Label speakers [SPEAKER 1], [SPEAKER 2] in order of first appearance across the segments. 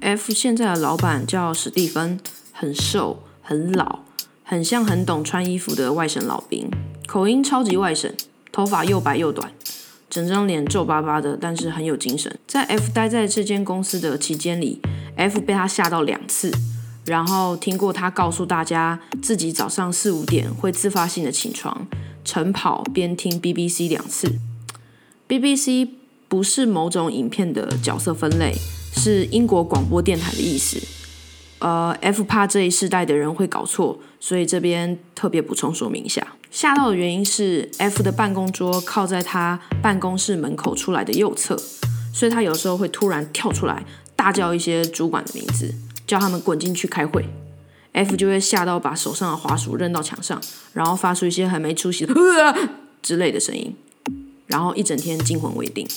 [SPEAKER 1] F 现在的老板叫史蒂芬，很瘦，很老，很像很懂穿衣服的外省老兵，口音超级外省，头发又白又短，整张脸皱巴巴的，但是很有精神。在 F 待在这间公司的期间里，F 被他吓到两次，然后听过他告诉大家自己早上四五点会自发性的起床晨跑，边听 BBC 两次。BBC 不是某种影片的角色分类。是英国广播电台的意思。呃，F 怕这一世代的人会搞错，所以这边特别补充说明一下。吓到的原因是 F 的办公桌靠在他办公室门口出来的右侧，所以他有时候会突然跳出来大叫一些主管的名字，叫他们滚进去开会。F 就会吓到把手上的滑鼠扔到墙上，然后发出一些很没出息的 之类的声音，然后一整天惊魂未定。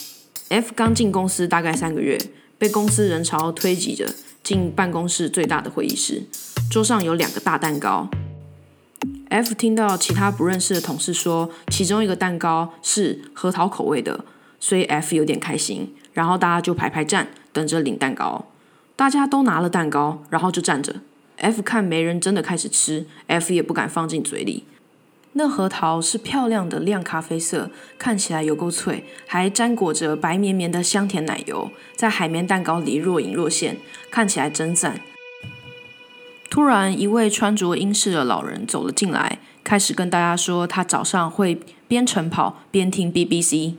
[SPEAKER 1] F 刚进公司大概三个月。被公司人潮推挤着进办公室最大的会议室，桌上有两个大蛋糕。F 听到其他不认识的同事说，其中一个蛋糕是核桃口味的，所以 F 有点开心。然后大家就排排站，等着领蛋糕。大家都拿了蛋糕，然后就站着。F 看没人真的开始吃，F 也不敢放进嘴里。那核桃是漂亮的亮咖啡色，看起来有够脆，还沾裹着白绵绵的香甜奶油，在海绵蛋糕里若隐若现，看起来真赞。突然，一位穿着英式的老人走了进来，开始跟大家说他早上会边晨跑边听 BBC，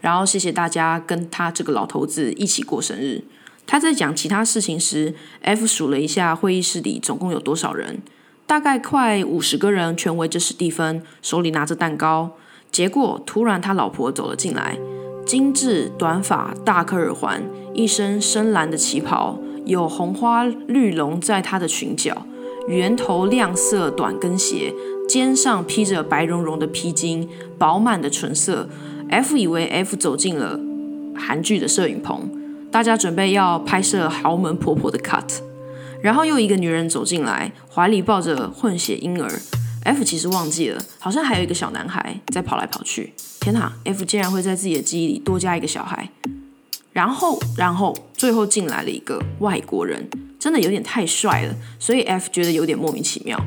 [SPEAKER 1] 然后谢谢大家跟他这个老头子一起过生日。他在讲其他事情时，F 数了一下会议室里总共有多少人。大概快五十个人全围着史蒂芬，手里拿着蛋糕。结果突然，他老婆走了进来，精致短发、大颗耳环，一身深蓝的旗袍，有红花绿龙在她的裙角，圆头亮色短跟鞋，肩上披着白茸茸的披巾，饱满的唇色。F 以为 F 走进了韩剧的摄影棚，大家准备要拍摄豪门婆婆的 cut。然后又一个女人走进来，怀里抱着混血婴儿。F 其实忘记了，好像还有一个小男孩在跑来跑去。天哪，F 竟然会在自己的记忆里多加一个小孩。然后，然后最后进来了一个外国人，真的有点太帅了，所以 F 觉得有点莫名其妙。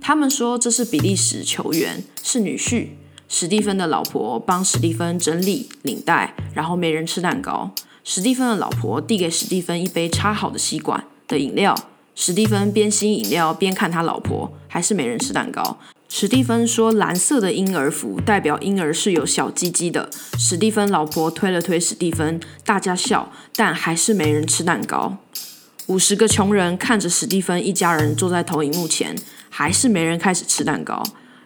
[SPEAKER 1] 他们说这是比利时球员，是女婿史蒂芬的老婆，帮史蒂芬整理领带，然后没人吃蛋糕。史蒂芬的老婆递给史蒂芬一杯插好的吸管。的饮料，史蒂芬边吸饮料边看他老婆，还是没人吃蛋糕。史蒂芬说：“蓝色的婴儿服代表婴儿是有小鸡鸡的。”史蒂芬老婆推了推史蒂芬，大家笑，但还是没人吃蛋糕。五十个穷人看着史蒂芬一家人坐在投影幕前，还是没人开始吃蛋糕。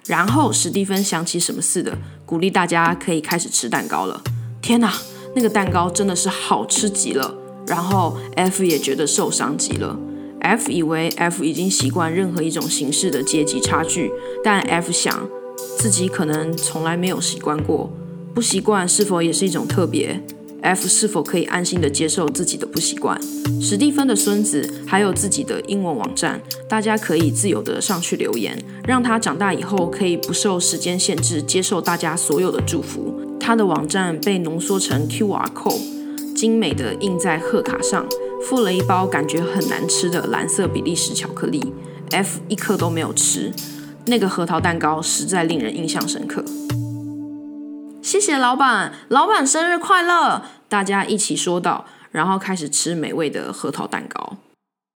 [SPEAKER 1] 然后史蒂芬想起什么似的，鼓励大家可以开始吃蛋糕了。天哪，那个蛋糕真的是好吃极了！然后 F 也觉得受伤极了。F 以为 F 已经习惯任何一种形式的阶级差距，但 F 想自己可能从来没有习惯过。不习惯是否也是一种特别？F 是否可以安心的接受自己的不习惯？史蒂芬的孙子还有自己的英文网站，大家可以自由的上去留言，让他长大以后可以不受时间限制，接受大家所有的祝福。他的网站被浓缩成 QR code。精美的印在贺卡上，附了一包感觉很难吃的蓝色比利时巧克力。F 一颗都没有吃，那个核桃蛋糕实在令人印象深刻。谢谢老板，老板生日快乐！大家一起说道，然后开始吃美味的核桃蛋糕。